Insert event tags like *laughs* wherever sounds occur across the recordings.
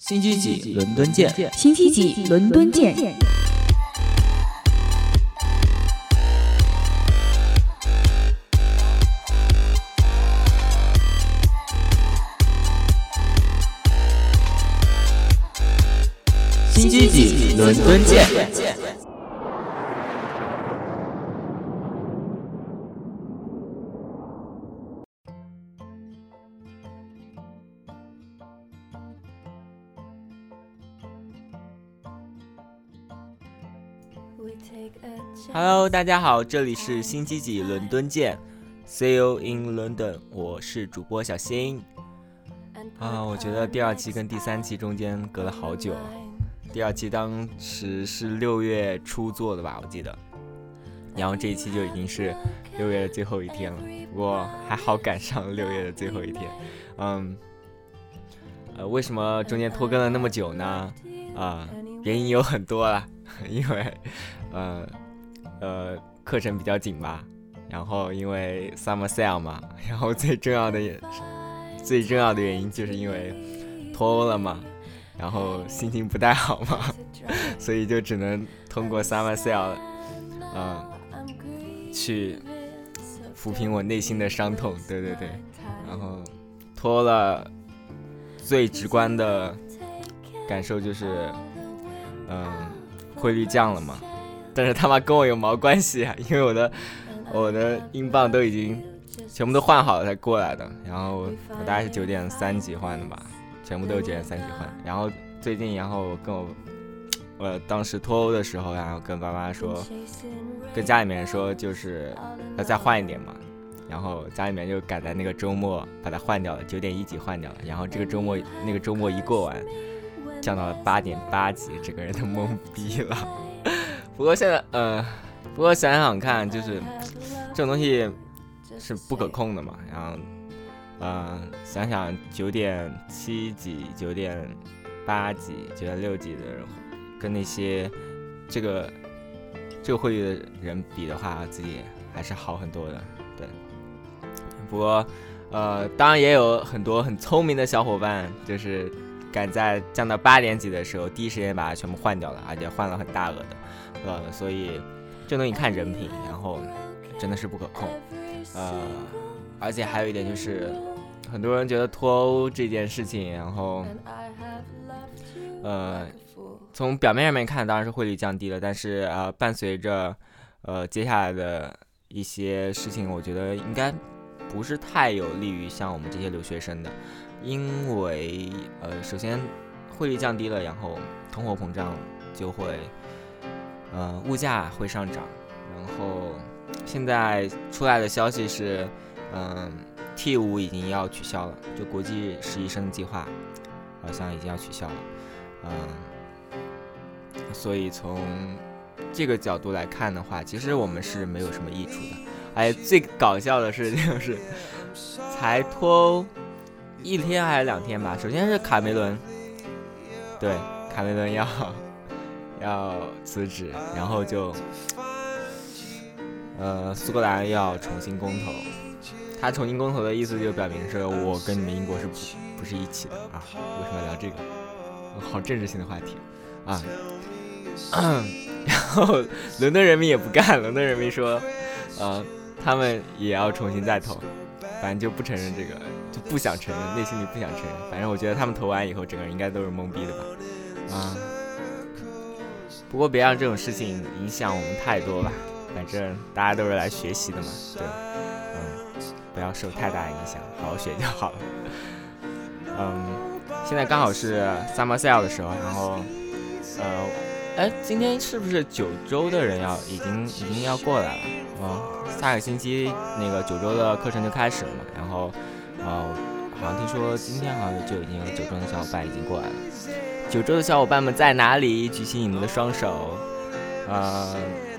星期几？伦敦见？星期几？伦敦见？星期几？伦敦见？Hello，大家好，这里是星期几伦敦见，See you in London，我是主播小新。啊，我觉得第二期跟第三期中间隔了好久。第二期当时是六月初做的吧，我记得。然后这一期就已经是六月的最后一天了，不过还好赶上六月的最后一天。嗯，呃，为什么中间拖更了那么久呢？啊，原因有很多了，*laughs* 因为，呃，呃，课程比较紧吧，然后因为 summer sale 嘛，然后最重要的也最重要的原因就是因为脱欧了嘛，然后心情不太好嘛，所以就只能通过 summer sale，嗯，去抚平我内心的伤痛。对对对，然后脱了，最直观的感受就是，嗯，汇率降了嘛，但是他妈跟我有毛关系啊？因为我的我的英镑都已经。全部都换好了才过来的，然后我大概是九点三级换的吧，全部都是九点三级换。然后最近，然后跟我，我当时脱欧的时候，然后跟爸妈说，跟家里面说，就是要再换一点嘛。然后家里面就赶在那个周末把它换掉了，九点一级换掉了。然后这个周末那个周末一过完，降到了八点八级，整个人都懵逼了。不过现在，呃，不过想想看，就是 *laughs* 这种东西。是不可控的嘛，然后，呃，想想九点七几、九点八几、九点六几的人，跟那些这个这个汇率的人比的话，自己还是好很多的，对。不过，呃，当然也有很多很聪明的小伙伴，就是赶在降到八点几的时候，第一时间把它全部换掉了，而且换了很大额的，呃，所以这东西看人品，然后真的是不可控。呃，而且还有一点就是，很多人觉得脱欧这件事情，然后，呃，从表面上面看当然是汇率降低了，但是呃，伴随着呃接下来的一些事情，我觉得应该不是太有利于像我们这些留学生的，因为呃，首先汇率降低了，然后通货膨胀就会，呃，物价会上涨，然后。现在出来的消息是，嗯，T 五已经要取消了，就国际实习生计划好像已经要取消了，嗯，所以从这个角度来看的话，其实我们是没有什么益处的。哎，最搞笑的是就是，才脱欧一天还是两天吧？首先是卡梅伦，对，卡梅伦要要辞职，然后就。呃，苏格兰要重新公投，他重新公投的意思就表明是我跟你们英国是不不是一起的啊？为什么要聊这个？好政治性的话题啊！*coughs* 然后伦敦人民也不干，伦敦人民说，呃，他们也要重新再投，反正就不承认这个，就不想承认，内心里不想承认。反正我觉得他们投完以后，整个人应该都是懵逼的吧？啊！不过别让这种事情影响我们太多吧。反正大家都是来学习的嘛，对，嗯，不要受太大影响，好好学就好了。嗯，现在刚好是 summer sale 的时候，然后，呃，哎，今天是不是九州的人要已经已经要过来了？嗯，下个星期那个九州的课程就开始了嘛，然后，呃，好像听说今天好像就已经有九州的小伙伴已经过来了。九州的小伙伴们在哪里？举起你们的双手，呃。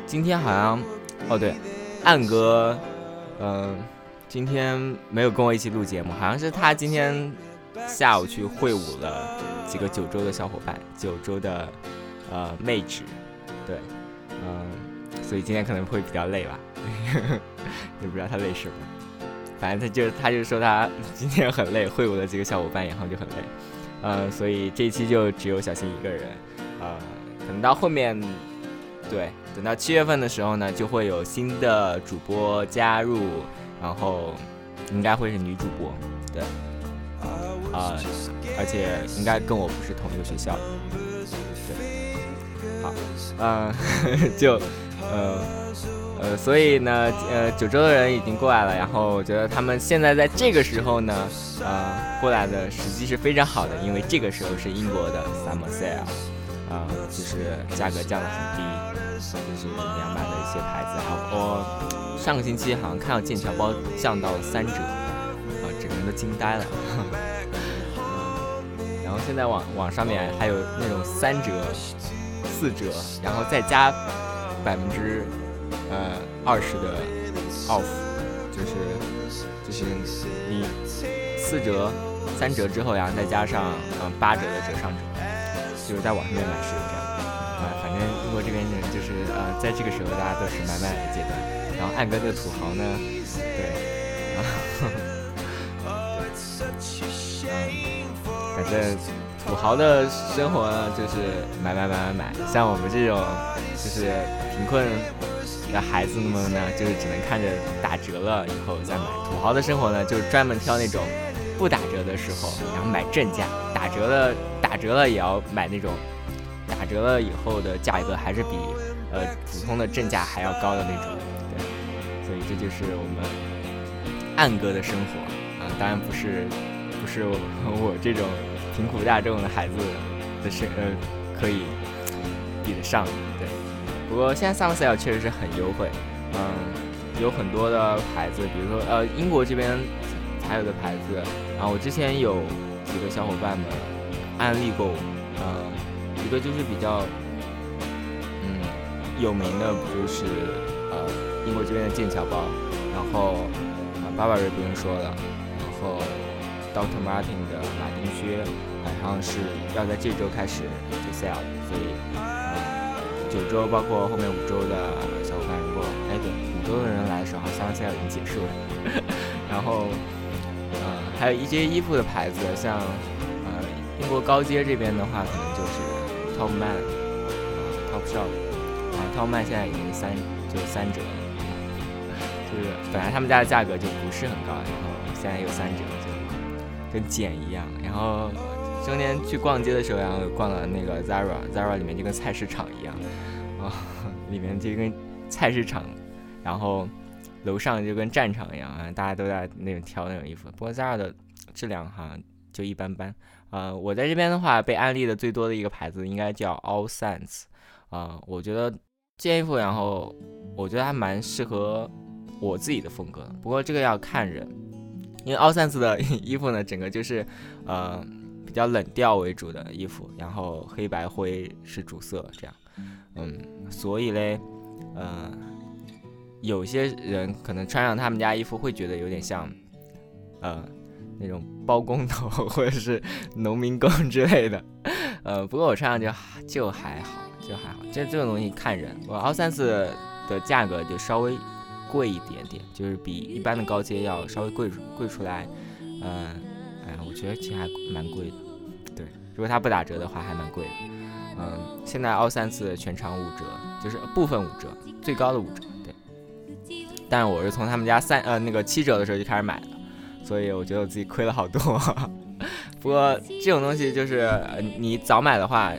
今天好像，哦对，暗哥，嗯，今天没有跟我一起录节目，好像是他今天下午去会晤了几个九州的小伙伴，九州的呃妹纸，对，嗯，所以今天可能会比较累吧，*laughs* 也不知道他累什么，反正他就他就说他 *laughs* 今天很累，会晤的几个小伙伴，然后就很累，嗯，所以这一期就只有小新一个人，呃，可能到后面，对，等到七月份的时候呢，就会有新的主播加入，然后应该会是女主播，对，啊，而且应该跟我不是同一个学校，对，好，嗯，*laughs* 就，呃。呃，所以呢，呃，九州的人已经过来了，然后我觉得他们现在在这个时候呢，呃，过来的时机是非常好的，因为这个时候是英国的 summer sale，啊，就是价格降得很低，就是两百的一些牌子，然后上个星期好像看到剑桥包降到了三折，啊，整个人都惊呆了，*laughs* 然后现在网网上面还有那种三折、四折，然后再加百分之。呃，二十的 off，就是就是你四折、三折之后，然后再加上呃八折的折上折，就是在网上面买是有这样的啊。反正英国这边人就是呃，在这个时候大家都是买买的阶段。然后暗哥这土豪呢，对，啊，嗯，反正土豪的生活呢就是买买买买买，像我们这种就是贫困。那孩子们呢，就是只能看着打折了以后再买。土豪的生活呢，就是专门挑那种不打折的时候，然后买正价；打折了，打折了也要买那种打折了以后的价格还是比呃普通的正价还要高的那种。对，所以这就是我们暗哥的生活啊，当然不是不是我这种贫苦大众的孩子的生呃可以比得上。不过现在 some sale 确实是很优惠，嗯，有很多的牌子，比如说呃英国这边才有的牌子，然后我之前有几个小伙伴们安利过，嗯，一个就是比较嗯有名的，不就是呃英国这边的剑桥包，然后啊 Burberry 不用说了，然后 Dr. Martin 的马丁靴好像是要在这周开始就 sale，所以。九州包括后面五州的小伙伴，如果哎对五州的人来的时候，好像现在已经结束了。*laughs* 然后，呃，还有一些衣服的牌子，像呃英国高街这边的话，可能就是 Topman 啊 Topshop 啊 Topman 现在已经三就三折了，就是本来他们家的价格就不是很高，然后现在有三折，就跟捡一样。然后中间去逛街的时候，然后逛了那个 Zara，Zara 里面就跟菜市场一样。啊，*laughs* 里面就跟菜市场，然后楼上就跟战场一样啊，大家都在那种挑那种衣服。不过 Zara 的质量好像就一般般。呃，我在这边的话，被安利的最多的一个牌子应该叫 All Sense。啊，我觉得这件衣服，然后我觉得还蛮适合我自己的风格。不过这个要看人，因为 All Sense 的衣服呢，整个就是呃比较冷调为主的衣服，然后黑白灰是主色这样。嗯，所以嘞，呃，有些人可能穿上他们家衣服会觉得有点像，呃，那种包工头或者是农民工之类的，呃，不过我穿上就就还好，就还好。这这种东西看人，我奥三四的价格就稍微贵一点点，就是比一般的高阶要稍微贵贵出来，嗯，哎呀，我觉得其实还蛮贵的，如果它不打折的话，还蛮贵的。嗯，现在奥三次全场五折，就是部分五折，最高的五折，对。但我是从他们家三呃那个七折的时候就开始买的，所以我觉得我自己亏了好多。*laughs* 不过这种东西就是你早买的话，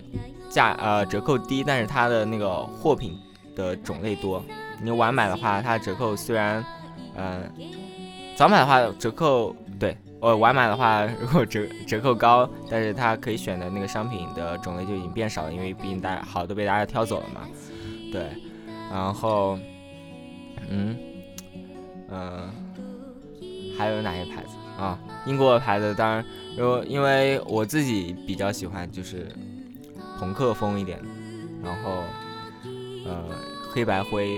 价呃折扣低，但是它的那个货品的种类多。你晚买的话，它折扣虽然嗯早买的话折扣对。我晚买的话，如果折折扣高，但是它可以选的那个商品的种类就已经变少了，因为毕竟大家好都被大家挑走了嘛。对，然后，嗯，嗯，还有哪些牌子啊？英国的牌子，当然，如果因为我自己比较喜欢就是朋克风一点的，然后，呃，黑白灰，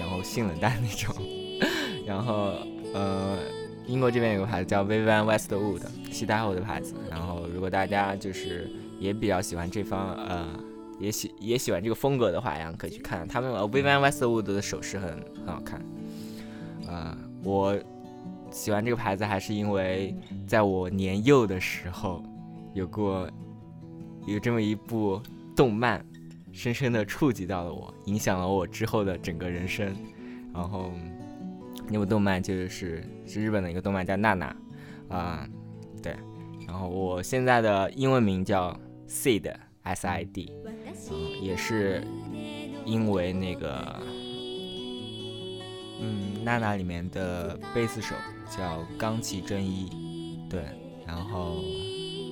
然后性冷淡那种，*laughs* 然后，呃。英国这边有个牌子叫 Vivian Westwood，西太后的牌子。然后，如果大家就是也比较喜欢这方，呃，也喜也喜欢这个风格的话，然后可以去看他们 Vivian Westwood 的首饰很很好看。呃，我喜欢这个牌子还是因为在我年幼的时候有过有这么一部动漫，深深的触及到了我，影响了我之后的整个人生。然后那部动漫就是是日本的一个动漫叫娜娜，啊，对。然后我现在的英文名叫 Sid S I D，嗯，也是因为那个嗯娜娜里面的贝斯手叫冈崎真一，对。然后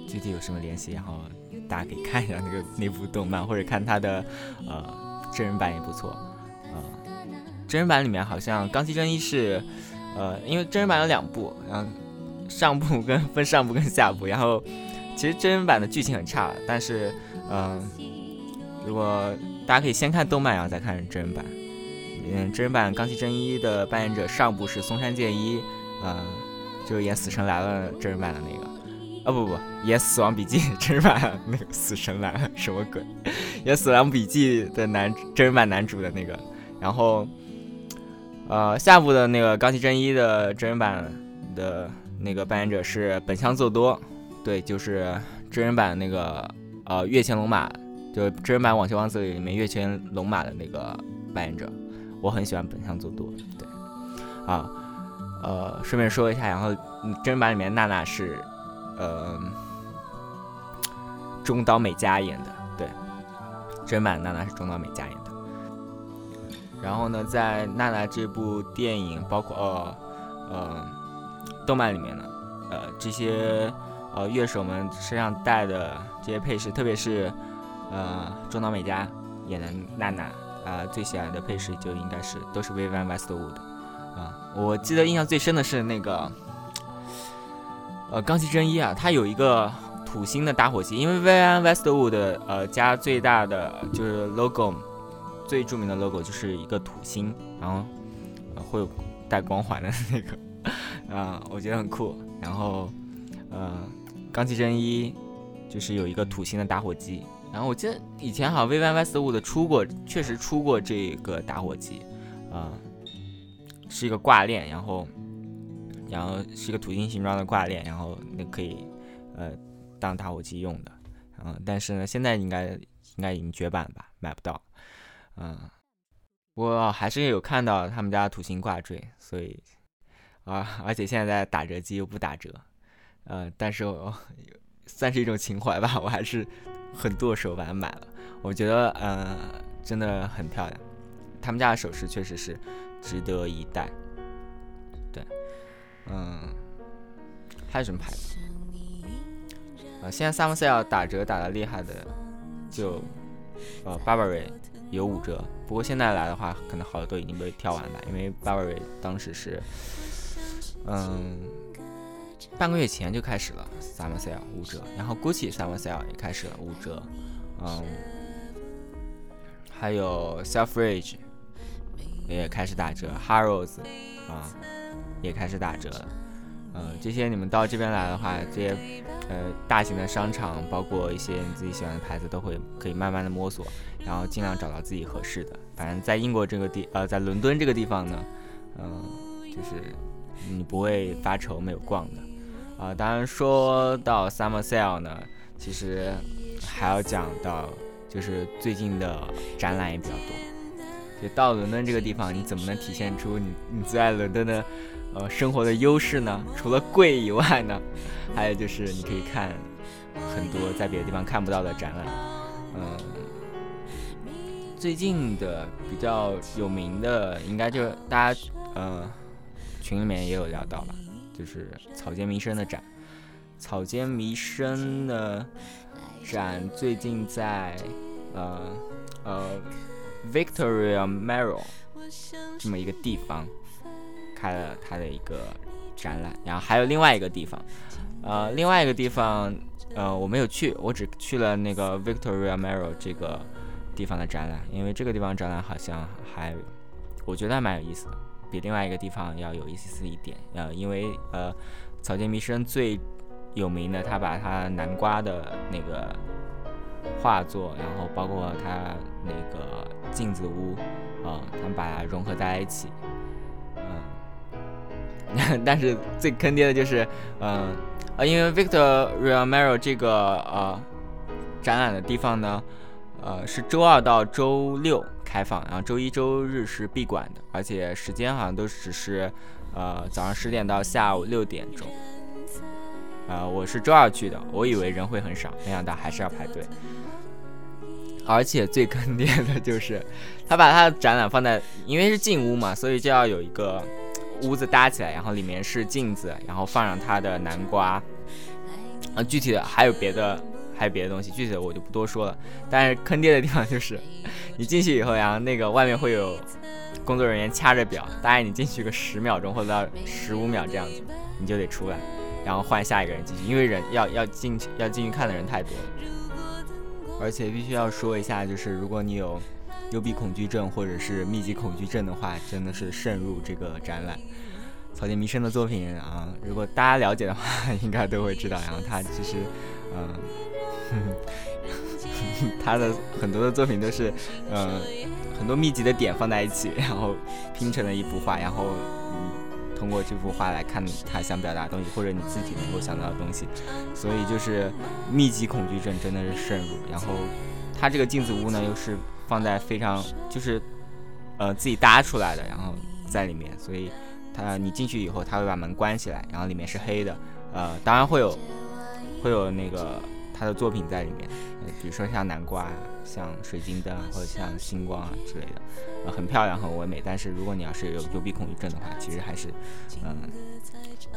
具体有什么联系，然后大家可以看一下那个那部动漫，或者看他的呃真人版也不错，呃，真人版里面好像冈崎真一是呃，因为真人版有两部，然后。上部跟分上部跟下部，然后其实真人版的剧情很差，但是嗯，如果大家可以先看动漫，然后再看真人版。嗯，真人版冈崎真一的扮演者上部是松山健一，嗯，就是演《死神来了》真人版的那个，啊不不，演《死亡笔记》*laughs* 真人版那个《死神来了》什么鬼？*laughs* 演《死亡笔记》的男真人版男主的那个，然后呃下部的那个钢琴真一的真人版的。那个扮演者是本乡奏多，对，就是真人版那个呃月前龙马，就真人版《网球王子》里面月前龙马的那个扮演者，我很喜欢本乡奏多，对，啊，呃，顺便说一下，然后真人版里面娜娜是呃中岛美嘉演的，对，真人版娜娜是中岛美嘉演的，然后呢，在娜娜这部电影，包括呃呃。动漫里面呢，呃，这些呃乐手们身上带的这些配饰，特别是呃中岛美嘉演的娜娜啊，最喜爱的配饰就应该是都是 Vivian Westwood 啊。我记得印象最深的是那个呃冈崎真一啊，他有一个土星的打火机，因为 Vivian Westwood 呃家最大的就是 logo 最著名的 logo 就是一个土星，然后会有带光环的那个。啊，我觉得很酷。然后，呃，钢崎真一就是有一个土星的打火机。然后我记得以前好像 V Y Y S W 的出过，确实出过这个打火机，啊，是一个挂链，然后，然后是一个土星形状的挂链，然后那可以，呃，当打火机用的。嗯，但是呢，现在应该应该已经绝版吧，买不到。嗯，我还是有看到他们家土星挂坠，所以。啊，而且现在打折机又不打折，呃，但是我 *laughs* 算是一种情怀吧，我还是很剁手把它买了。我觉得，呃，真的很漂亮。他们家的首饰确实是值得一戴。对，嗯，还有什么牌子？啊，现在 Summer Sale 打折打的厉害的，就呃 Burberry 有五折，不过现在来的话，可能好多都已经被挑完了，因为 Burberry 当时是。嗯，半个月前就开始了 summer sale 五折，然后 Gucci summer sale 也开始了五折，嗯，还有 Selfridge 也开始打折，Harrods 啊也开始打折了，嗯，这些你们到这边来的话，这些呃大型的商场，包括一些你自己喜欢的牌子，都会可以慢慢的摸索，然后尽量找到自己合适的。反正在英国这个地，呃，在伦敦这个地方呢，嗯，就是。你不会发愁没有逛的，啊，当然说到 summer sale 呢，其实还要讲到，就是最近的展览也比较多。就到伦敦这个地方，你怎么能体现出你你最爱伦敦的，呃，生活的优势呢？*laughs* 除了贵以外呢，*laughs* 还有就是你可以看很多在别的地方看不到的展览。嗯，最近的比较有名的，应该就大家，呃。群里面也有聊到了，就是草间弥生的展。草间弥生的展最近在呃呃 Victoria m e r o 这么一个地方开了他的一个展览，然后还有另外一个地方，呃另外一个地方呃我没有去，我只去了那个 Victoria m e r o 这个地方的展览，因为这个地方展览好像还我觉得还蛮有意思的。比另外一个地方要有意思一点，呃，因为呃，草间弥生最有名的，他把他南瓜的那个画作，然后包括他那个镜子屋，啊，他们把它融合在一起，*laughs* 但是最坑爹的就是，嗯，呃，因为 Victor Romero 这个呃展览的地方呢，呃，是周二到周六开放，然后周一周日是闭馆的，而且时间好像都只是呃早上十点到下午六点钟。呃，我是周二去的，我以为人会很少，没想到还是要排队。而且最坑爹的就是，他把他的展览放在，因为是进屋嘛，所以就要有一个屋子搭起来，然后里面是镜子，然后放上他的南瓜。啊，具体的还有别的，还有别的东西，具体的我就不多说了。但是坑爹的地方就是，你进去以后，然后那个外面会有工作人员掐着表，大概你进去个十秒钟或者到十五秒这样子，你就得出来，然后换下一个人进去，因为人要要进去要进去看的人太多了。而且必须要说一下，就是如果你有幽闭恐惧症或者是密集恐惧症的话，真的是慎入这个展览。草间弥生的作品啊，如果大家了解的话，*laughs* 应该都会知道。然后他其实，嗯，*laughs* 他的很多的作品都是，嗯，很多密集的点放在一起，然后拼成了一幅画，然后。通过这幅画来看他想表达的东西，或者你自己能够想到的东西，所以就是密集恐惧症真的是渗入。然后他这个镜子屋呢，又是放在非常就是呃自己搭出来的，然后在里面，所以他你进去以后，他会把门关起来，然后里面是黑的，呃，当然会有会有那个他的作品在里面，比如说像南瓜。像水晶灯或者像星光啊之类的，呃，很漂亮，很唯美。但是如果你要是有幽闭恐惧症的话，其实还是，嗯，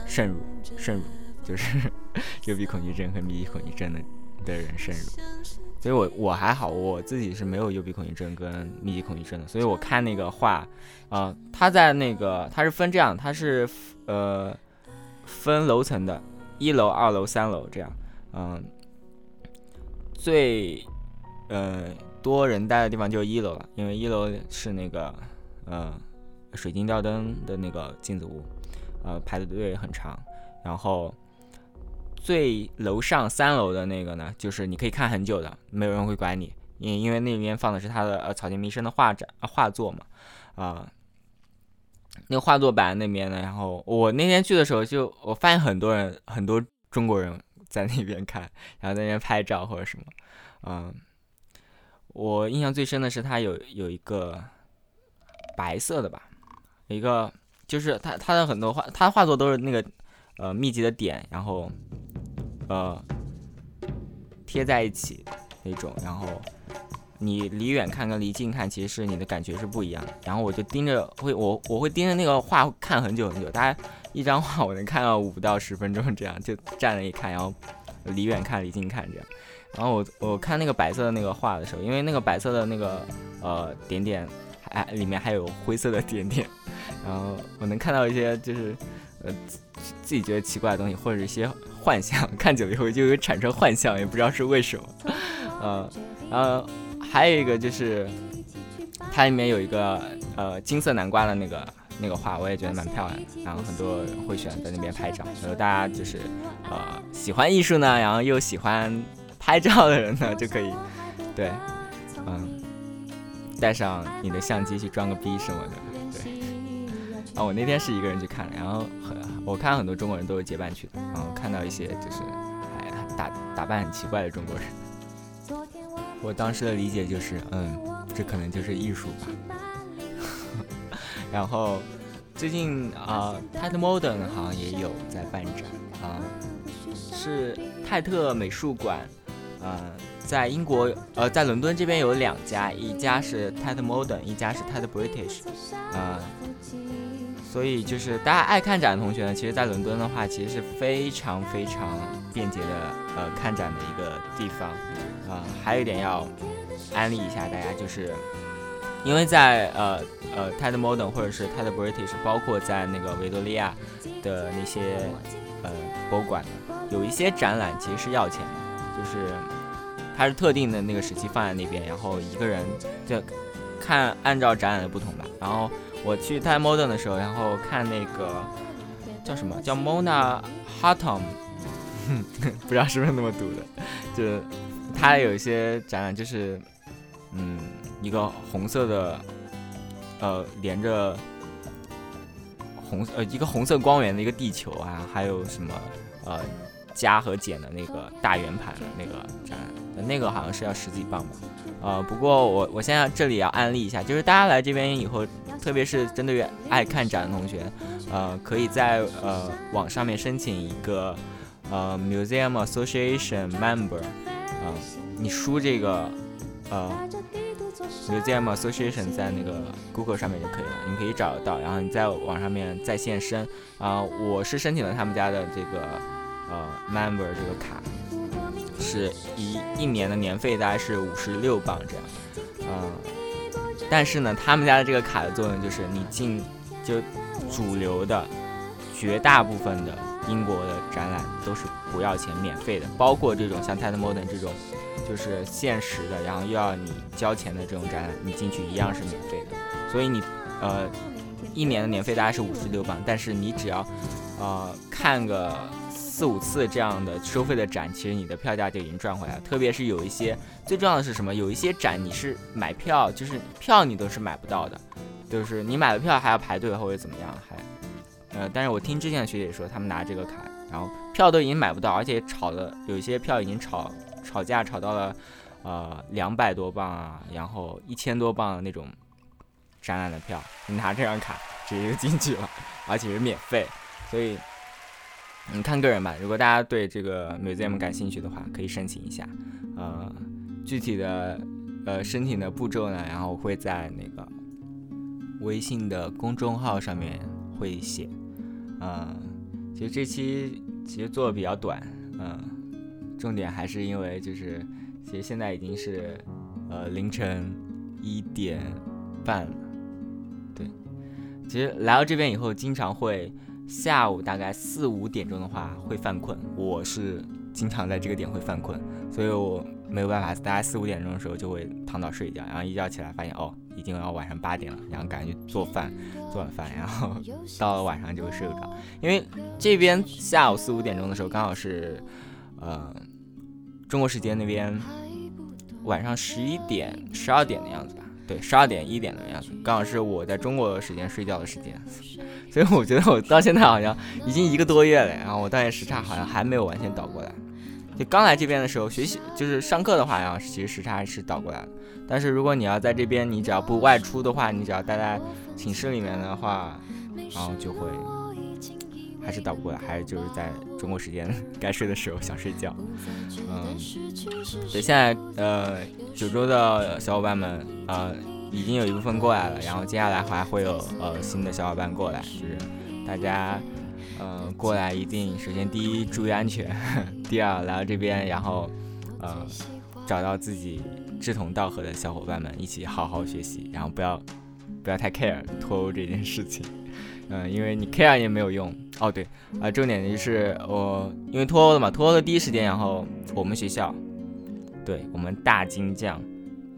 慎入，慎入，就是 *laughs* 幽闭恐惧症和密集恐惧症的的人慎入。所以我我还好，我自己是没有幽闭恐惧症跟密集恐惧症的。所以我看那个画，啊，它在那个它是分这样，它是呃分楼层的，一楼、二楼、三楼这样，嗯，最。呃，多人待的地方就是一楼了，因为一楼是那个呃水晶吊灯的那个镜子屋，呃排的队很长。然后最楼上三楼的那个呢，就是你可以看很久的，没有人会管你，因因为那边放的是他的呃草间弥生的画展画作嘛，啊，那个画作摆那边呢。然后我那天去的时候，就我发现很多人，很多中国人在那边看，然后在那边拍照或者什么，嗯。我印象最深的是它有有一个白色的吧，一个就是它它的很多画，它画作都是那个呃密集的点，然后呃贴在一起那种，然后你离远看跟离近看，其实是你的感觉是不一样的。然后我就盯着会我我会盯着那个画看很久很久，大概一张画我能看到五到十分钟这样，就站着一看，然后离远看离近看这样。然后我我看那个白色的那个画的时候，因为那个白色的那个呃点点，还里面还有灰色的点点，然后我能看到一些就是呃自己觉得奇怪的东西，或者一些幻象，*laughs* 看久了以后就会产生幻象，也不知道是为什么。*laughs* 呃，然后还有一个就是它里面有一个呃金色南瓜的那个那个画，我也觉得蛮漂亮的。然后很多人会选在那边拍照，然后大家就是呃喜欢艺术呢，然后又喜欢。拍照的人呢，就可以，对，嗯，带上你的相机去装个逼什么的，对。啊，我那天是一个人去看，然后很，我看很多中国人都是结伴去的，然后看到一些就是还打打扮很奇怪的中国人。我当时的理解就是，嗯，这可能就是艺术吧。*laughs* 然后最近啊，Tate Modern 好像也有在办展啊，是泰特美术馆。嗯，在英国，呃，在伦敦这边有两家，一家是 Tate Modern，一家是 Tate British，啊，所以就是大家爱看展的同学呢，其实，在伦敦的话，其实是非常非常便捷的，呃，看展的一个地方，啊，还有一点要安利一下大家，就是因为在呃呃 Tate Modern 或者是 Tate British，包括在那个维多利亚的那些呃博物馆，有一些展览其实是要钱的。就是它是特定的那个时期放在那边，然后一个人就看按照展览的不同吧。然后我去 Time Modern 的时候，然后看那个叫什么叫 Mona Hatom，不知道是不是那么读的，就是它有一些展览就是嗯一个红色的呃连着红呃一个红色光源的一个地球啊，还有什么呃加和减的那个大圆盘的那个展览，那个好像是要十几磅吧。呃，不过我我现在这里要安利一下，就是大家来这边以后，特别是针对于爱看展的同学，呃，可以在呃网上面申请一个呃 Museum Association Member，啊，你输这个呃 Museum Association 在那个 Google 上面就可以了，你可以找得到，然后你在网上面在线申啊，我是申请了他们家的这个呃 Member 这个卡。是一一年的年费大概是五十六磅这样，嗯，但是呢，他们家的这个卡的作用就是你进就主流的绝大部分的英国的展览都是不要钱免费的，包括这种像 Tate Modern 这种就是限时的，然后又要你交钱的这种展览，你进去一样是免费的。所以你呃一年的年费大概是五十六磅，但是你只要呃看个。四五次这样的收费的展，其实你的票价就已经赚回来了。特别是有一些，最重要的是什么？有一些展你是买票，就是票你都是买不到的，就是你买了票还要排队或者怎么样，还，呃，但是我听之前的学姐说，他们拿这个卡，然后票都已经买不到，而且炒的有一些票已经炒炒价炒到了，呃，两百多磅啊，然后一千多磅的那种展览的票，你拿这张卡直接就进去了，而且是免费，所以。你看个人吧，如果大家对这个 museum 感兴趣的话，可以申请一下。呃，具体的呃申请的步骤呢，然后会在那个微信的公众号上面会写。嗯，其实这期其实做的比较短，嗯，重点还是因为就是其实现在已经是呃凌晨一点半了。对，其实来到这边以后，经常会。下午大概四五点钟的话会犯困，我是经常在这个点会犯困，所以我没有办法，大概四五点钟的时候就会躺倒睡一觉，然后一觉起来发现哦，已经要晚上八点了，然后赶紧做饭，做晚饭，然后到了晚上就会睡不着，因为这边下午四五点钟的时候刚好是，呃，中国时间那边晚上十一点、十二点的样子吧，对，十二点一点的样子，刚好是我在中国时间睡觉的时间。所以我觉得我到现在好像已经一个多月了，然后我当年时差好像还没有完全倒过来。就刚来这边的时候学习，就是上课的话，然后其实时差是倒过来了。但是如果你要在这边，你只要不外出的话，你只要待在寝室里面的话，然后就会还是倒不过来，还是就是在中国时间该睡的时候想睡觉。嗯，对，现在呃九州的小伙伴们呃。已经有一部分过来了，然后接下来还会有呃新的小伙伴过来，就是大家呃过来一定首先第一注意安全，*laughs* 第二来到这边然后呃找到自己志同道合的小伙伴们一起好好学习，然后不要不要太 care 脱欧这件事情，嗯，*laughs* 因为你 care 也没有用哦。对啊，重点就是我因为脱欧了嘛，脱欧的第一时间，然后我们学校对我们大金匠。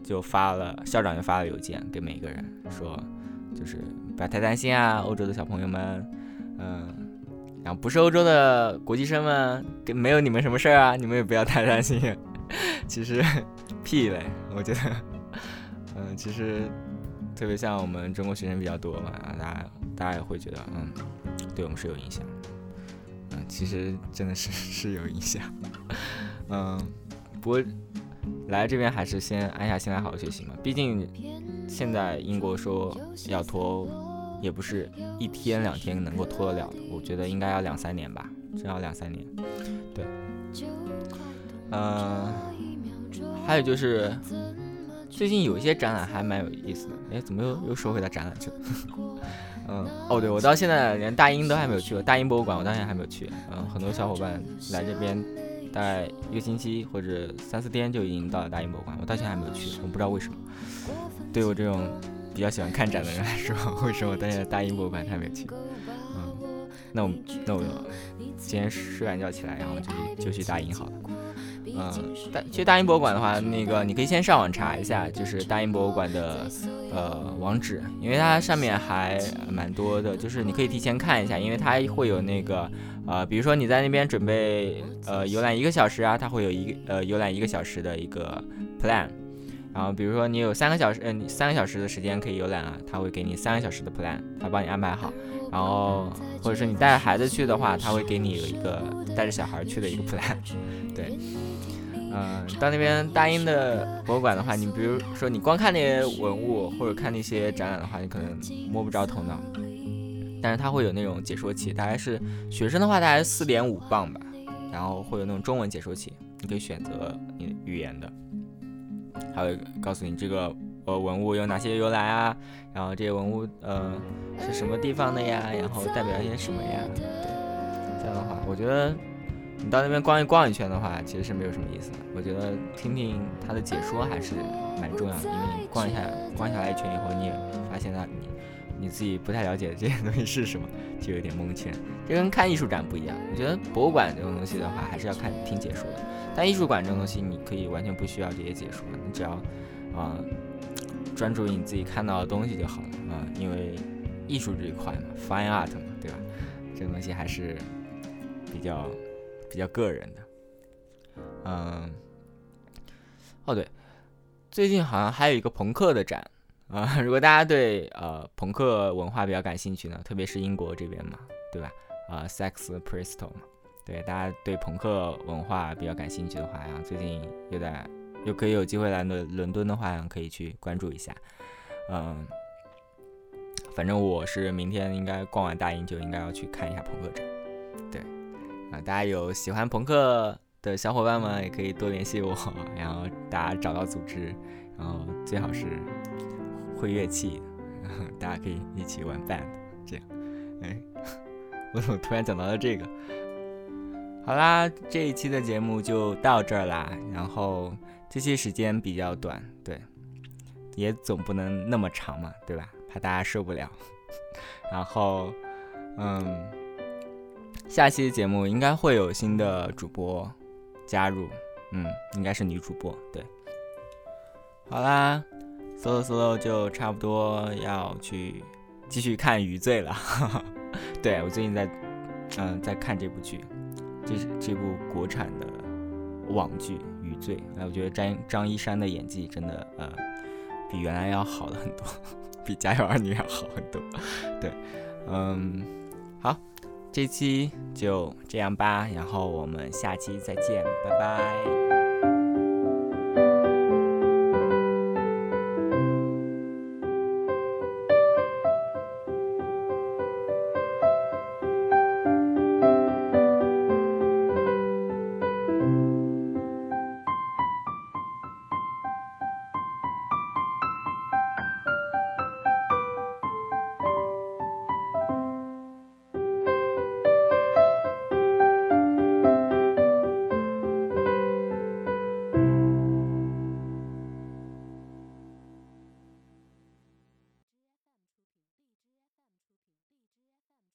就发了校长就发了邮件给每个人说，就是不要太担心啊，欧洲的小朋友们，嗯，然后不是欧洲的国际生们，没有你们什么事儿啊，你们也不要太担心。*laughs* 其实屁嘞，我觉得，嗯，其实特别像我们中国学生比较多嘛，大家大家也会觉得，嗯，对我们是有影响。嗯，其实真的是 *laughs* 是有影响。嗯，不过。来这边还是先安下心来好好学习嘛，毕竟现在英国说要脱欧，也不是一天两天能够脱得了的，我觉得应该要两三年吧，至少两三年。对，嗯，还有就是最近有一些展览还蛮有意思的，哎，怎么又又说回到展览去了？*laughs* 嗯，哦对，我到现在连大英都还没有去过，大英博物馆我到现在还没有去。嗯，很多小伙伴来这边。大概一个星期或者三四天就已经到了大英博物馆，我到现在还没有去，我不知道为什么。对我这种比较喜欢看展的人来说，为什么我到现在大英博物馆还没有去？嗯，那我那我今天睡完觉起来，然后就就去大英好了。嗯，大其实大英博物馆的话，那个你可以先上网查一下，就是大英博物馆的呃网址，因为它上面还蛮多的，就是你可以提前看一下，因为它会有那个。呃，比如说你在那边准备呃游览一个小时啊，它会有一个呃游览一个小时的一个 plan，然后比如说你有三个小时，嗯，三个小时的时间可以游览啊，他会给你三个小时的 plan，他帮你安排好，然后或者说你带着孩子去的话，他会给你有一个带着小孩去的一个 plan。*laughs* 对，嗯，到那边大英的博物馆的话，你比如说你光看那些文物或者看那些展览的话，你可能摸不着头脑。但是它会有那种解说器，大概是学生的话大概四点五磅吧，然后会有那种中文解说器，你可以选择你语言的，还会告诉你这个。呃，文物有哪些由来啊？然后这些文物呃是什么地方的呀？然后代表一些什么呀？这样的话，我觉得你到那边逛一逛一圈的话，其实是没有什么意思的。我觉得听听他的解说还是蛮重要的，因为你逛一下逛下来一圈以后，你也发现了你你自己不太了解这些东西是什么，就有点蒙圈。这跟看艺术展不一样。我觉得博物馆这种东西的话，还是要看听解说的。但艺术馆这种东西，你可以完全不需要这些解说，你只要啊。专注于你自己看到的东西就好了啊，因为艺术这一块嘛，fine art 嘛，对吧？这个东西还是比较比较个人的。嗯，哦对，最近好像还有一个朋克的展啊，如果大家对呃朋克文化比较感兴趣呢，特别是英国这边嘛，对吧？啊，Sex Pistols 嘛，对，大家对朋克文化比较感兴趣的话，然后最近有点。又可以有机会来伦伦敦的话，可以去关注一下。嗯，反正我是明天应该逛完大英就应该要去看一下朋克展。对，大家有喜欢朋克的小伙伴们也可以多联系我，然后大家找到组织，然后最好是会乐器，*laughs* 大家可以一起玩 band 这样。哎，*laughs* 我怎么突然讲到了这个？好啦，这一期的节目就到这儿啦，然后。这期时间比较短，对，也总不能那么长嘛，对吧？怕大家受不了。*laughs* 然后，嗯，下期节目应该会有新的主播加入，嗯，应该是女主播，对。好啦，solo solo 就差不多要去继续看《余罪》了。*laughs* 对我最近在，嗯，在看这部剧，这是这部国产的网剧。余罪，哎，我觉得张张一山的演技真的，呃，比原来要好了很多，*laughs* 比《家有儿女》要好很多。对，嗯，好，这期就这样吧，然后我们下期再见，拜拜。